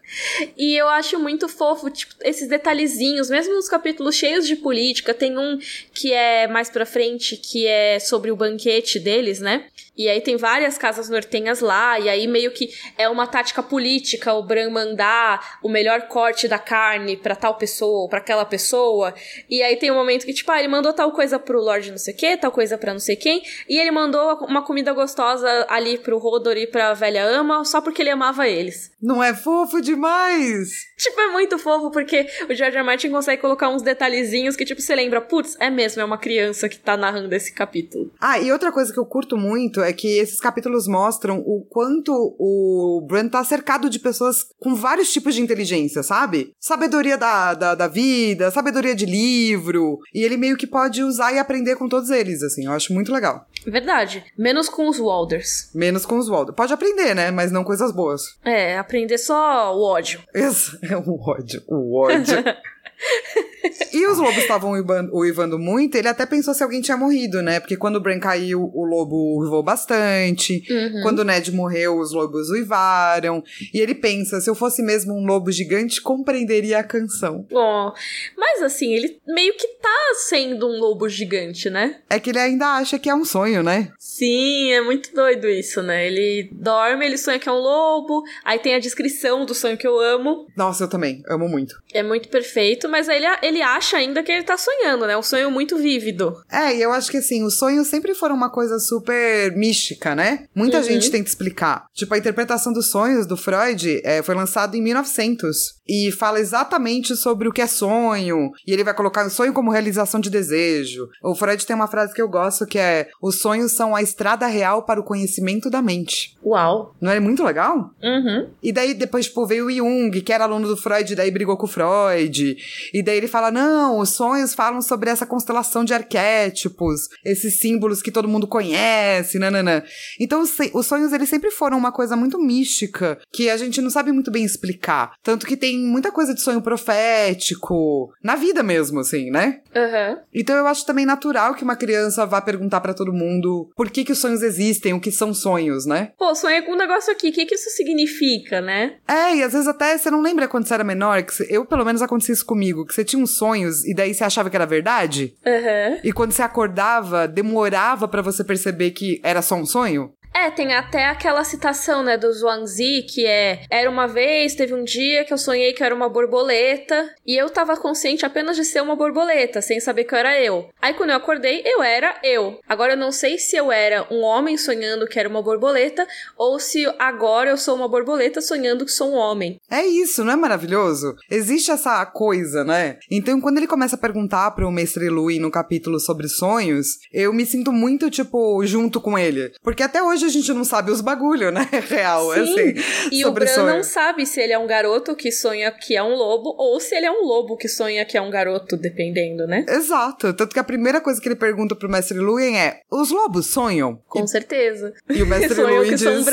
e eu acho muito fofo, tipo, esses detalhezinhos, mesmo nos capítulos cheios de política, tem um que é mais pra frente, que é sobre o banquete deles, né? E aí tem várias casas nortenhas lá, e aí meio que é uma tática política o Bran mandar o melhor corte da carne para tal pessoa ou pra aquela pessoa. E aí tem um momento que, tipo, ah, ele mandou tal coisa pro Lorde não sei o que, tal coisa pra não sei quem, e ele mandou uma comida gostosa ali pro Rodor e pra velha ama, só porque ele amava eles. Não é fofo demais? Tipo, é muito fofo, porque o George R. Martin consegue colocar uns detalhezinhos que, tipo, você lembra, putz, é mesmo, é uma criança que tá narrando esse capítulo. Ah, e outra coisa que eu curto muito é que esses capítulos mostram o quanto o Bran tá cercado de pessoas com vários tipos de inteligência, sabe? Sabedoria da, da, da vida, sabedoria de livro, e ele meio que pode usar e aprender com todos eles, assim, eu acho muito legal. Verdade. Menos com os Walders. Menos com os Walders. Pode aprender, né? Mas não coisas boas. É, aprender só o ódio. Isso, é o ódio. O ódio. e os lobos estavam uivando muito, ele até pensou se alguém tinha morrido, né? Porque quando o Bran caiu, o lobo uivou bastante. Uhum. Quando o Ned morreu, os lobos uivaram. E ele pensa, se eu fosse mesmo um lobo gigante, compreenderia a canção. Oh, mas assim, ele meio que tá sendo um lobo gigante, né? É que ele ainda acha que é um sonho, né? Sim, é muito doido isso, né? Ele dorme, ele sonha que é um lobo, aí tem a descrição do sonho que eu amo. Nossa, eu também, amo muito. É muito perfeito, mas ele, ele acha ainda que ele tá sonhando, né? Um sonho muito vívido. É, e eu acho que assim, os sonhos sempre foram uma coisa super mística, né? Muita Uhum. gente tenta explicar. Tipo, a interpretação dos sonhos do Freud é, foi lançado em 1900 e fala exatamente sobre o que é sonho. E ele vai colocar o sonho como realização de desejo. O Freud tem uma frase que eu gosto que é: os sonhos são a estrada real para o conhecimento da mente. Uau. Não é muito legal? Uhum. E daí depois, tipo, veio o Jung, que era aluno do Freud, daí brigou com o Freud. E daí ele fala: não, os sonhos falam sobre essa constelação de arquétipos, esses símbolos que todo mundo conhece, nananã. Então, os os sonhos, eles sempre foram uma coisa muito mística, que a gente não sabe muito bem explicar. Tanto que tem muita coisa de sonho profético, na vida mesmo, assim, né? Uhum. Então eu acho também natural que uma criança vá perguntar pra todo mundo por que que os sonhos existem, o que são sonhos, né? Pô, sonhei com um negócio aqui, o que, que isso significa, né? É, e às vezes até você não lembra quando você era menor, que eu pelo menos acontecia isso comigo, que você tinha uns sonhos e daí você achava que era verdade, Uhum. e quando você acordava, demorava pra você perceber que era só um sonho. É, tem até aquela citação, né, do Zhuangzi, que é: Era uma vez, teve um dia que eu sonhei que eu era uma borboleta, e eu tava consciente apenas de ser uma borboleta, sem saber que eu era eu. Aí quando eu acordei, eu era eu. Agora eu não sei se eu era um homem sonhando que era uma borboleta, ou se agora eu sou uma borboleta sonhando que sou um homem. É isso, não é maravilhoso? Existe essa coisa, né? Então, quando ele começa a perguntar pro Mestre Louis no capítulo sobre sonhos, eu me sinto muito, tipo, junto com ele. Porque até hoje hoje a gente não sabe os bagulho, né? Real, Sim. assim. E o Bran não sabe se ele é um garoto que sonha que é um lobo ou se ele é um lobo que sonha que é um garoto, dependendo, né? Exato. Tanto que a primeira coisa que ele pergunta pro mestre Luien é: os lobos sonham? Com e, certeza. E o mestre que diz.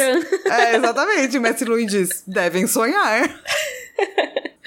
É, exatamente. O mestre Luien diz: devem sonhar.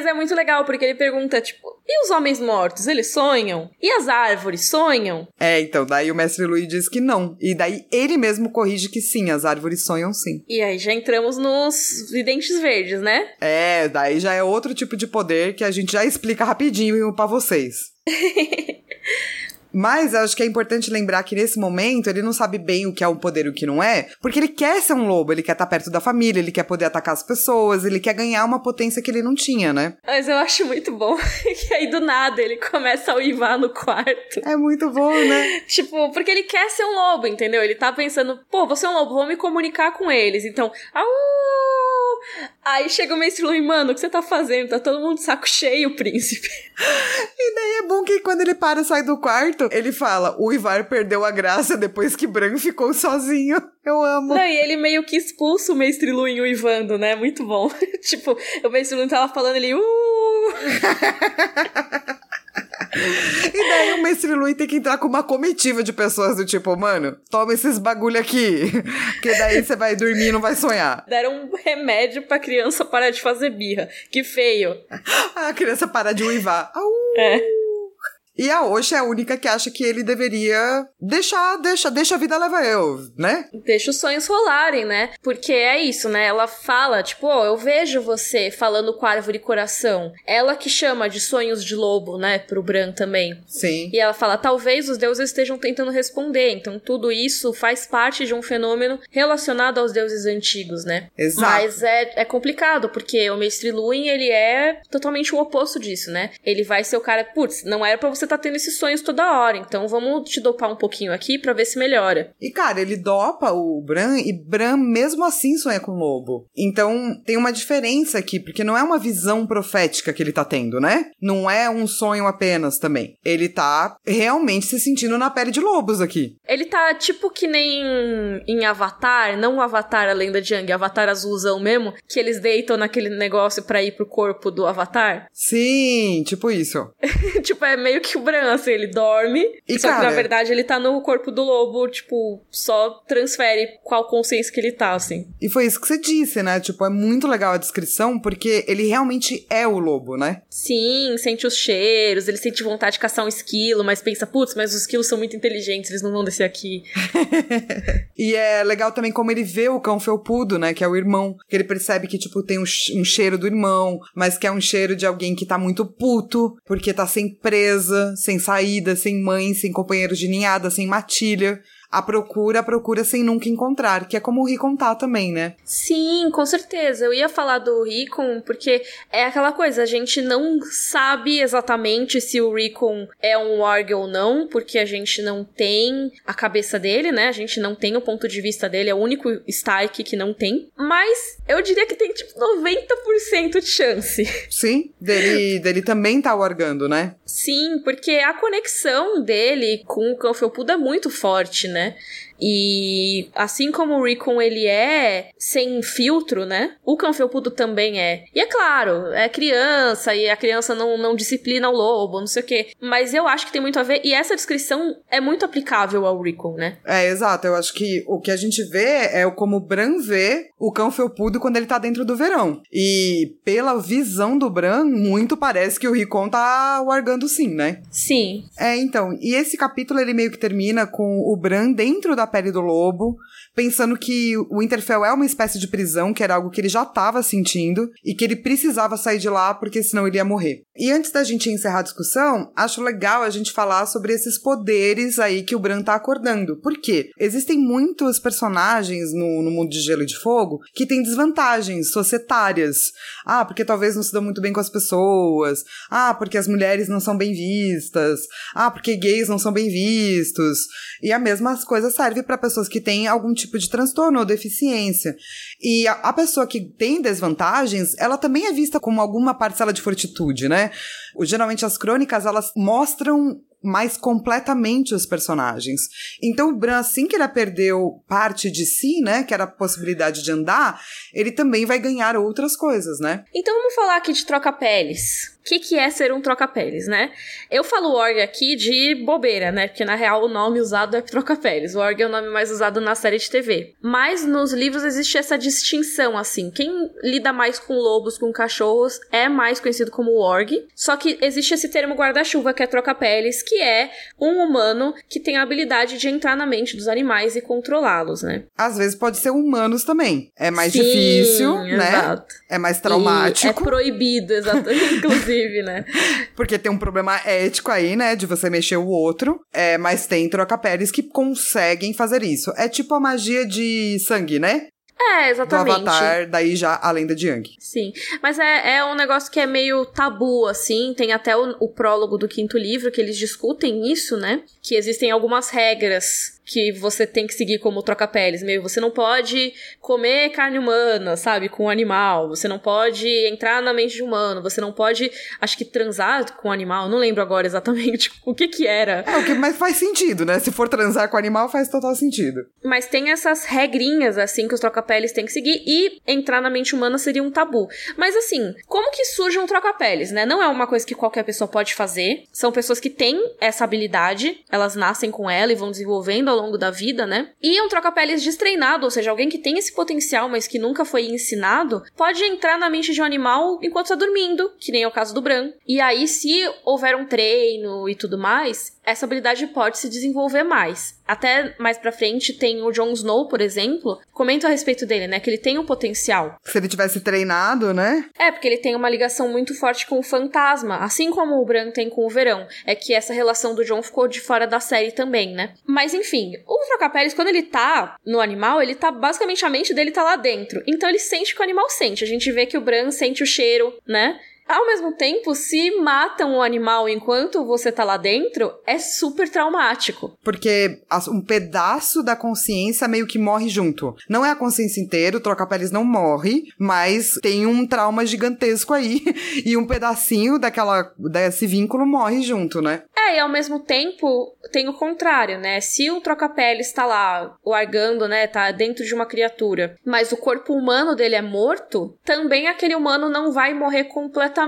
Mas é muito legal, porque ele pergunta, tipo, e os homens mortos, eles sonham? E as árvores sonham? É, então, daí o mestre Luiz diz que não. E daí ele mesmo corrige que sim, as árvores sonham sim. E aí já entramos nos videntes verdes, né? É, daí já é outro tipo de poder que a gente já explica rapidinho para vocês. Mas acho que é importante lembrar que nesse momento ele não sabe bem o que é um poder e o que não é, porque ele quer ser um lobo, ele quer estar perto da família, ele quer poder atacar as pessoas, ele quer ganhar uma potência que ele não tinha, né? Mas eu acho muito bom que aí do nada ele começa a uivar no quarto. É muito bom, né? tipo, porque ele quer ser um lobo, entendeu? Ele tá pensando, pô, você é um lobo, vou me comunicar com eles. Então, au! Aí chega o mestre Luin, mano, o que você tá fazendo? Tá todo mundo de saco cheio, príncipe. E daí é bom que quando ele para e sai do quarto, ele fala: o Ivar perdeu a graça depois que Bran ficou sozinho. Eu amo. Não, e ele meio que expulsa o mestre Luin uivando, né? Muito bom. tipo, o mestre Luin tava falando ele, uh! E daí o mestre Luin tem que entrar com uma comitiva de pessoas do tipo, mano, toma esses bagulho aqui. Porque daí você vai dormir e não vai sonhar. Deram um remédio pra criança parar de fazer birra. Que feio. A criança para de uivar. Au! É. E a Osha é a única que acha que ele deveria deixar, deixa, deixa a vida leva eu, né? Deixa os sonhos rolarem, né? Porque é isso, né? Ela fala, tipo, oh, eu vejo você falando com a árvore coração. Ela que chama de sonhos de lobo, né? Pro Bran também. Sim. E ela fala, talvez os deuses estejam tentando responder. Então tudo isso faz parte de um fenômeno relacionado aos deuses antigos, né? Exato. Mas é, é complicado, porque o Mestre Luin, ele é totalmente o oposto disso, né? Ele vai ser o cara, putz, não era para você tá tendo esses sonhos toda hora, então vamos te dopar um pouquinho aqui para ver se melhora. E cara, ele dopa o Bran e Bran mesmo assim sonha com o lobo. Então tem uma diferença aqui, porque não é uma visão profética que ele tá tendo, né? Não é um sonho apenas também. Ele tá realmente se sentindo na pele de lobos aqui. Ele tá tipo que nem em Avatar, não Avatar a lenda de Yang, Avatar azulzão mesmo, que eles deitam naquele negócio para ir pro corpo do Avatar. Sim, tipo isso. tipo, é meio que o Bran, assim, ele dorme, E, só cara, que na verdade ele tá no corpo do lobo, tipo, só transfere qual consciência que ele tá, assim. E foi isso que você disse, né? Tipo, é muito legal a descrição, porque ele realmente é o lobo, né? Sim, sente os cheiros, ele sente vontade de caçar um esquilo, mas pensa, putz, mas os esquilos são muito inteligentes, eles não vão descer aqui. E é legal também como ele vê o cão felpudo, né? Que é o irmão. Que ele percebe que, tipo, tem um, um cheiro do irmão, mas que é um cheiro de alguém que tá muito puto, porque tá sem presa, sem saída, sem mãe, sem companheiro de ninhada, sem matilha. A procura, a procura sem nunca encontrar, que é como o Rickon tá também, né? Sim, com certeza. Eu ia falar do Rickon, porque é aquela coisa, a gente não sabe exatamente se o Rickon é um warg ou não, porque a gente não tem a cabeça dele, né? A gente não tem o ponto de vista dele, é o único Stark que não tem. Mas eu diria que tem tipo 90% de chance. Sim, dele, dele também tá wargando, né? Sim, porque a conexão dele com o Cão Felpudo é muito forte, né? né? E assim como o Recon ele é sem filtro, né? O Cão Felpudo também é. E é claro, é criança e a criança não, não disciplina o lobo, não sei o quê. Mas eu acho que tem muito a ver. E essa descrição é muito aplicável ao Recon, né? É, exato. Eu acho que o que a gente vê é como o Bran vê o cão felpudo quando ele tá dentro do verão. E pela visão do Bran, muito parece que o Rickon tá wargando sim, né? Sim. É, então, e esse capítulo ele meio que termina com o Bran dentro da pele do lobo, pensando que o Winterfell é uma espécie de prisão, que era algo que ele já estava sentindo e que ele precisava sair de lá porque senão ele ia morrer. E antes da gente encerrar a discussão, acho legal a gente falar sobre esses poderes aí que o Bran tá acordando. Por quê? Existem muitos personagens no, no mundo de Gelo e de Fogo que têm desvantagens societárias. Ah, porque talvez não se dão muito bem com as pessoas. Ah, porque as mulheres não são bem vistas. Ah, porque gays não são bem vistos. E a mesma coisa serve para pessoas que têm algum tipo de transtorno ou deficiência. E a, a pessoa que tem desvantagens, ela também é vista como alguma parcela de fortitude, né? Geralmente as crônicas, elas mostram mais completamente os personagens. Então o Bran, assim que ele perdeu parte de si, né, que era a possibilidade de andar, ele também vai ganhar outras coisas, né? Então vamos falar aqui de troca-peles. O que, que é ser um troca-peles, né? Eu falo org aqui de bobeira, né? Porque na real o nome usado é troca-peles. O org é o nome mais usado na série de TV. Mas nos livros existe essa distinção, assim. Quem lida mais com lobos, com cachorros, é mais conhecido como org. Só que existe esse termo guarda-chuva que é troca-peles, que é um humano que tem a habilidade de entrar na mente dos animais e controlá-los, né? Às vezes pode ser humanos também. É mais Sim, difícil, né? Exato. É mais traumático. E é proibido, exatamente, inclusive, né? Porque tem um problema ético aí, né? De você mexer o outro. É, mas tem troca-peles que conseguem fazer isso. É tipo a magia de sangue, né? É, exatamente. Do Avatar, daí já a lenda de Yang. Sim. Mas é, é um negócio que é meio tabu, assim. Tem até o, o prólogo do quinto livro que eles discutem isso, né? Que existem algumas regras que você tem que seguir como troca-peles. Meio, você não pode comer carne humana, sabe? Com um animal. Você não pode entrar na mente de humano. Você não pode, acho que, transar com um animal. Não lembro agora exatamente o que que era. É, o que mais faz sentido, né? Se for transar com animal, faz total sentido. Mas tem essas regrinhas, assim, que os troca-peles têm que seguir. E entrar na mente humana seria um tabu. Mas, assim, como que surge um troca-peles, né? Não é uma coisa que qualquer pessoa pode fazer. São pessoas que têm essa habilidade. Elas nascem com ela e vão desenvolvendo ao longo da vida, né? E um troca-peles destreinado, ou seja, alguém que tem esse potencial, mas que nunca foi ensinado, pode entrar na mente de um animal enquanto está dormindo, que nem é o caso do Bran. E aí, se houver um treino e tudo mais, essa habilidade pode se desenvolver mais. Até mais pra frente tem o Jon Snow, por exemplo, comento a respeito dele, né, que ele tem um potencial. Se ele tivesse treinado, né? É, porque ele tem uma ligação muito forte com o fantasma, assim como o Bran tem com o Verão. É que essa relação do Jon ficou de fora da série também, né? Mas enfim, o Trocapeles, quando ele tá no animal, ele tá basicamente a mente dele tá lá dentro. Então ele sente o que o animal sente. A gente vê que o Bran sente o cheiro, né? Ao mesmo tempo, se matam o animal enquanto você tá lá dentro, é super traumático. Porque um pedaço da consciência meio que morre junto. Não é a consciência inteira, o troca-peles não morre, mas tem um trauma gigantesco aí. e um pedacinho daquela, desse vínculo morre junto, né? É, e ao mesmo tempo tem o contrário, né? Se o troca-peles está lá, largando, né? Tá dentro de uma criatura, mas o corpo humano dele é morto, também aquele humano não vai morrer completamente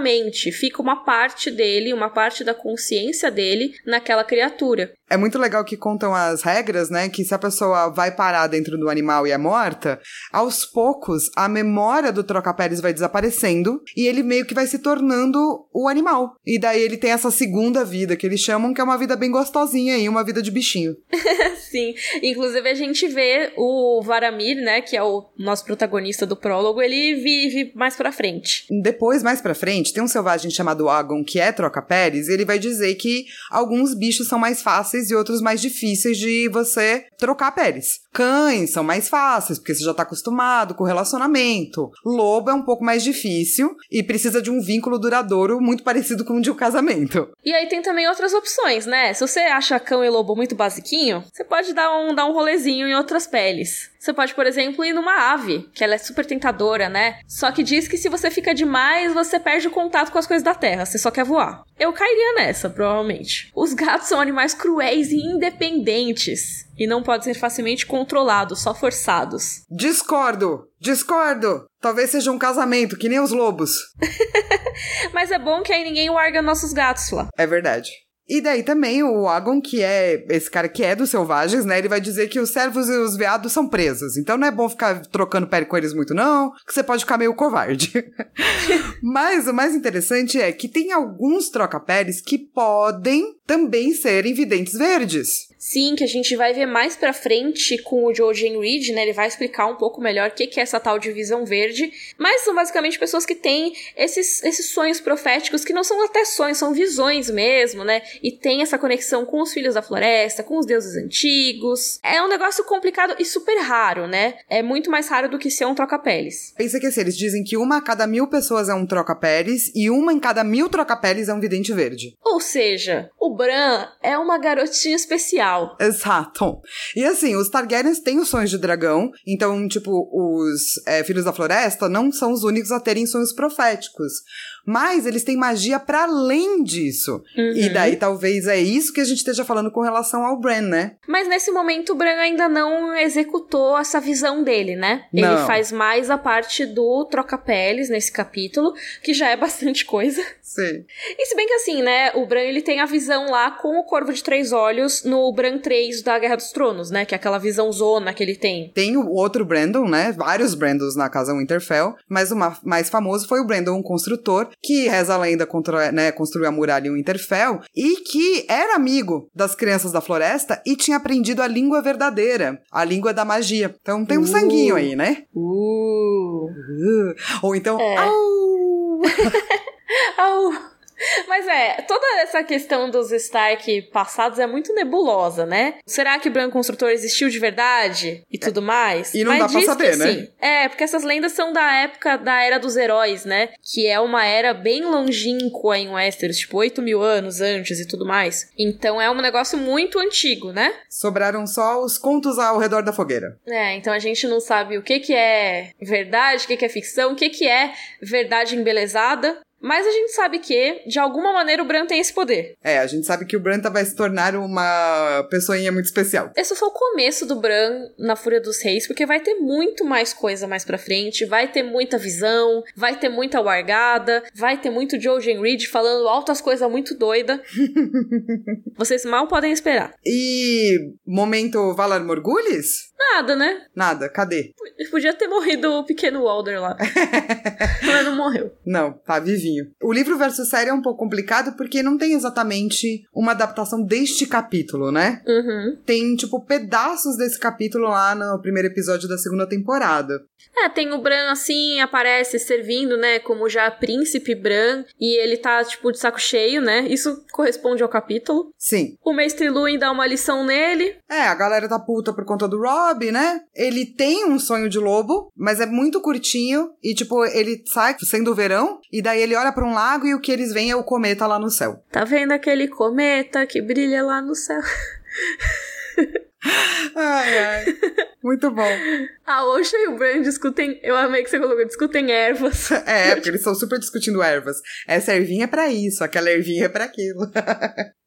Fica uma parte dele, uma parte da consciência dele naquela criatura. É muito legal que contam as regras, né? Que se a pessoa vai parar dentro do animal e é morta, aos poucos a memória do troca-peles vai desaparecendo e ele meio que vai se tornando o animal. E daí ele tem essa segunda vida que eles chamam que é uma vida bem gostosinha aí, uma vida de bichinho. Sim. Inclusive a gente vê o Varamir, né? Que é o nosso protagonista do prólogo, ele vive mais pra frente. Depois, mais pra frente, tem um selvagem chamado Agon que é troca-peles e ele vai dizer que alguns bichos são mais fáceis e outros mais difíceis de você trocar peles. Cães são mais fáceis, porque você já tá acostumado com o relacionamento. Lobo é um pouco mais difícil e precisa de um vínculo duradouro muito parecido com o de um casamento. E aí tem também outras opções, né? Se você acha cão e lobo muito basiquinho, você pode dar um, dar um rolezinho em outras peles. Você pode, por exemplo, ir numa ave, que ela é super tentadora, né? Só que diz que se você fica demais, você perde o contato com as coisas da terra, você só quer voar. Eu cairia nessa, provavelmente. Os gatos são animais cruéis e independentes e não podem ser facilmente controlados, só forçados. Discordo! Discordo! Talvez seja um casamento, que nem os lobos. Mas é bom que aí ninguém larga nossos gatos lá. É verdade. E daí também o Agon, que é esse cara que é dos selvagens, né? Ele vai dizer que os servos e os veados são presos. Então não é bom ficar trocando pele com eles muito, não, que você pode ficar meio covarde. Mas o mais interessante é que tem alguns troca-peles que podem também serem videntes verdes. Sim, que a gente vai ver mais pra frente com o Jojen Reed, né? Ele vai explicar um pouco melhor o que é essa tal de visão verde. Mas são basicamente pessoas que têm esses, esses sonhos proféticos, que não são até sonhos, são visões mesmo, né? E tem essa conexão com os filhos da floresta, com os deuses antigos. É um negócio complicado e super raro, né? É muito mais raro do que ser um troca-peles. Pensa que assim, eles dizem que uma a cada mil pessoas é um troca-peles e uma em cada mil troca-peles é um vidente verde. Ou seja, o Bran é uma garotinha especial Exato. E assim, os Targaryens têm os sonhos de dragão, então, tipo, os é, Filhos da Floresta não são os únicos a terem sonhos proféticos. Mas eles têm magia para além disso. Uhum. E daí talvez é isso que a gente esteja falando com relação ao Bran, né? Mas nesse momento o Bran ainda não executou essa visão dele, né? Não. Ele faz mais a parte do troca-peles nesse capítulo, que já é bastante coisa. Sim. E se bem que assim, né, o Bran ele tem a visão lá com o Corvo de Três Olhos no Bran 3 da Guerra dos Tronos, né? Que é aquela visão zona que ele tem. Tem o outro Brandon, né? Vários Brandons na casa Winterfell, mas o ma- mais famoso foi o Brandon, um construtor, que reza a lenda contra, né, construiu a muralha em Winterfell e que era amigo das crianças da floresta e tinha aprendido a língua verdadeira, a língua da magia. Então tem um Uh. sanguinho aí, né? Uh. Uh. Ou então, É. au! Au. Mas é, toda essa questão dos Stark passados é muito nebulosa, né? Será que o Bran Construtor existiu de verdade e tudo mais? E não Mas dá pra saber, que né? sim. É, porque essas lendas são da época da Era dos Heróis, né? Que é uma era bem longínqua em Westeros, tipo 8 mil anos antes e tudo mais. Então é um negócio muito antigo, né? Sobraram só os contos ao redor da fogueira. É, então a gente não sabe o que que é verdade, o que que é ficção, o que que é verdade embelezada. Mas a gente sabe que, de alguma maneira, o Bran tem esse poder. É, a gente sabe que o Branta vai se tornar uma pessoinha muito especial. Esse é só o começo do Bran na Fúria dos Reis, porque vai ter muito mais coisa mais pra frente, vai ter muita visão, vai ter muita wargada, vai ter muito Jojen Reed falando altas coisas muito doida. Vocês mal podem esperar. E momento Valar Morgulhos? Nada, né? Nada, cadê? Podia ter morrido o pequeno Walder lá. Mas não morreu. Não, tá vivinho. O livro versus série é um pouco complicado porque não tem exatamente uma adaptação deste capítulo, né? Uhum. Tem, tipo, pedaços desse capítulo lá no primeiro episódio da segunda temporada. É, tem o Bran assim, aparece servindo, né, como já príncipe Bran, e ele tá, tipo, de saco cheio, né? Isso corresponde ao capítulo. Sim. O mestre Luin dá uma lição nele. É, a galera tá puta por conta do Rob, né? Ele tem um sonho de lobo, mas é muito curtinho e, tipo, ele sai sendo verão e daí ele olha pra um lago e o que eles veem é o cometa lá no céu. Tá vendo aquele cometa que brilha lá no céu? Ai, ai. Muito bom. A Osha e o Bran discutem. Eu amei que você colocou, discutem ervas. É, porque eles estão super discutindo ervas. Essa ervinha é pra isso, aquela ervinha é pra aquilo.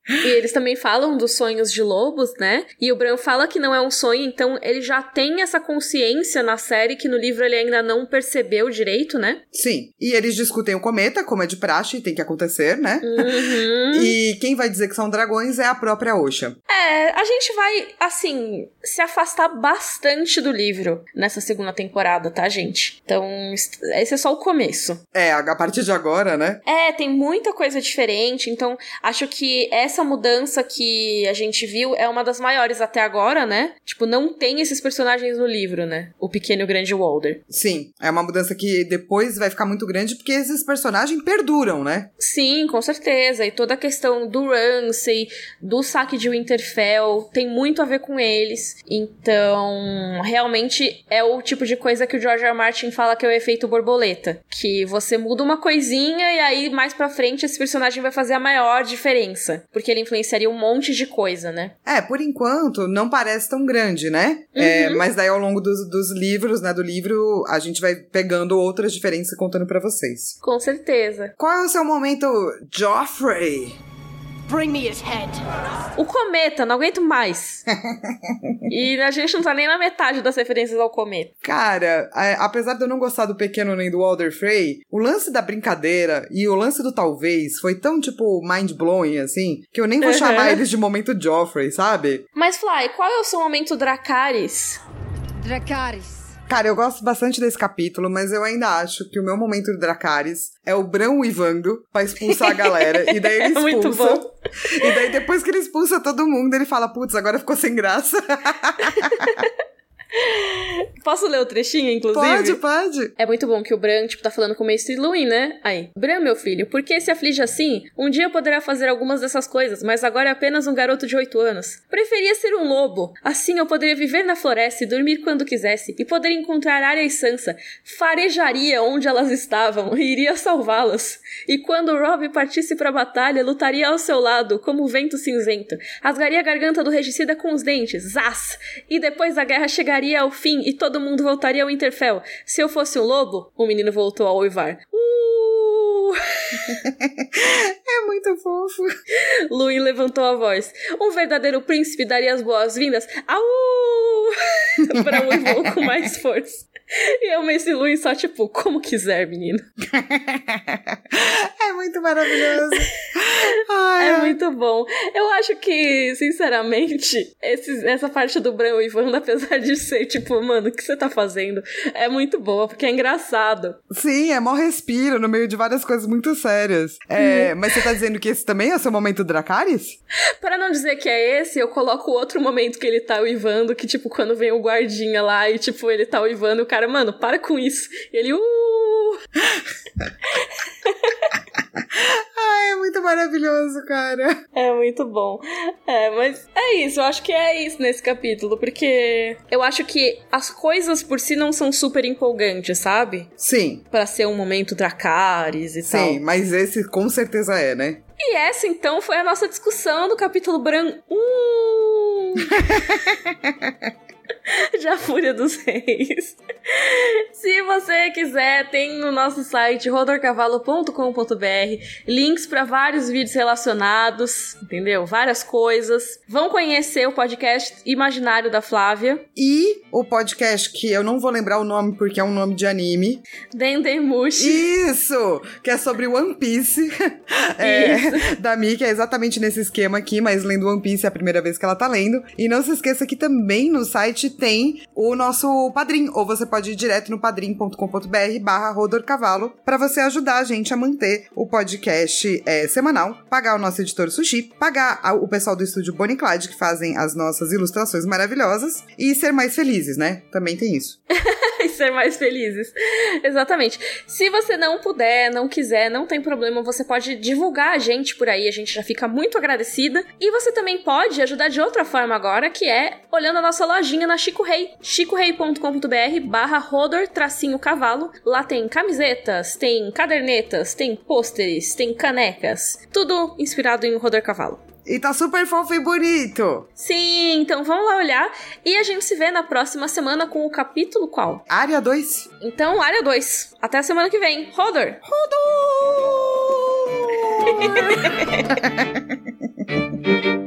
E eles também falam dos sonhos de lobos, né? E o Bran fala que não é um sonho, então ele já tem essa consciência na série que no livro ele ainda não percebeu direito, né? Sim. E eles discutem o cometa, como é de praxe, tem que acontecer, né? Uhum. E quem vai dizer que são dragões é a própria Osha. É, a gente vai, assim, se afastar bastante do livro nessa segunda temporada, tá, gente? Então, esse é só o começo. É, a a partir de agora, né? É, tem muita coisa diferente, então acho que essa mudança que a gente viu é uma das maiores até agora, né? Tipo, não tem esses personagens no livro, né? O pequeno e o grande Walder. Sim, é uma mudança que depois vai ficar muito grande porque esses personagens perduram, né? Sim, com certeza. E toda a questão do Ramsay, do saque de Winterfell, tem muito a ver com eles. Então, realmente é o tipo de coisa que o George R. R. Martin fala que é o efeito borboleta. Que você muda uma coisinha e aí mais pra frente esse personagem vai fazer a maior diferença. Porque ele influenciaria um monte de coisa, né? É, por enquanto não parece tão grande, né? É, mas daí ao longo dos, dos livros, né, do livro, a gente vai pegando outras diferenças e contando pra vocês. Com certeza. Qual é o seu momento, Joffrey? Bring me his head. O cometa, não aguento mais. e a gente não tá nem na metade das referências ao cometa. Cara, a- apesar de eu não gostar do pequeno nem do Walder Frey, o lance da brincadeira e o lance do talvez foi tão, tipo, mind-blowing, assim, que eu nem vou Uhum. chamar eles de momento Joffrey, sabe? Mas, Fly, qual é o seu momento Dracarys? Dracarys. Cara, eu gosto bastante desse capítulo, mas eu ainda acho que o meu momento do Dracarys é o Bran uivando pra expulsar a galera. e daí ele É expulsa. muito bom. E daí depois que ele expulsa todo mundo, ele fala, putz, agora ficou sem graça. Posso ler o trechinho, inclusive? pode, pode. É muito bom que o Bran, tipo, tá falando com o mestre Luin, né? Aí, Bran, meu filho, por que se aflige assim? Um dia poderá fazer algumas dessas coisas, mas agora é apenas um garoto de 8 anos. Preferia ser um lobo. Assim eu poderia viver na floresta e dormir quando quisesse, e poder encontrar Arya e Sansa. Farejaria onde elas estavam e iria salvá-las. E quando Robb partisse pra batalha, lutaria ao seu lado, como o vento cinzento. Rasgaria a garganta do regicida com os dentes, zás! E depois a guerra chegaria ao fim e todo mundo voltaria ao Winterfell. Se eu fosse um lobo, o menino voltou a uivar. Uh! é muito fofo. Louis levantou a voz. Um verdadeiro príncipe daria as boas-vindas. Au! pra um com mais força. E eu, Macy Louis, só tipo, como quiser, menino. é muito maravilhoso. Ai, é muito bom. Eu acho que, sinceramente, esse, essa parte do Bran e Wanda, apesar de ser tipo, mano, o que você tá fazendo? É muito boa, porque é engraçado. Sim, é mó respiro no meio de várias coisas muito sérias. É, hum. Mas você tá dizendo que esse também é o seu momento Dracarys? Para não dizer que é esse, eu coloco outro momento que ele tá uivando, que tipo, quando vem o guardinha lá e tipo, ele tá uivando e o cara, mano, para com isso. E ele, uh! Ai, é muito maravilhoso, cara. É muito bom. É, mas é isso, eu acho que é isso nesse capítulo, porque eu acho que as coisas por si não são super empolgantes, sabe? Sim. Para ser um momento Dracarys e Sim, tal. Sim, mas esse com certeza é, né? E essa então foi a nossa discussão do capítulo branco. Uh! de A Fúria dos Reis. Se você quiser, tem no nosso site rodorcavalo.com.br links para vários vídeos relacionados, entendeu? Várias coisas. Vão conhecer o podcast Imaginário da Flávia. E o podcast que eu não vou lembrar o nome porque é um nome de anime. Dendemushi. Isso! Que é sobre One Piece. é, da Mi, que é exatamente nesse esquema aqui, mas lendo One Piece é a primeira vez que ela tá lendo. E não se esqueça que também no site tem o nosso padrinho, ou você pode ir direto no padrim.com.br barra rodorcavalo para você ajudar a gente a manter o podcast é, semanal, pagar o nosso editor Sushi, pagar o pessoal do estúdio Bonnie Clyde, que fazem as nossas ilustrações maravilhosas, e ser mais felizes, né? Também tem isso. e ser mais felizes. Exatamente. Se você não puder, não quiser, não tem problema, você pode divulgar a gente por aí, a gente já fica muito agradecida. E você também pode ajudar de outra forma agora, que é olhando a nossa lojinha na Chico Rei, chicorei.com.br barra rodor tracinho cavalo. Lá tem camisetas, tem cadernetas, tem pôsteres, tem canecas, tudo inspirado em Rodor Cavalo. E tá super fofo e bonito. Sim, então vamos lá olhar. E a gente se vê na próxima semana com o capítulo qual? Área 2. Então, área 2. Até a semana que vem. Rodor! Rodor!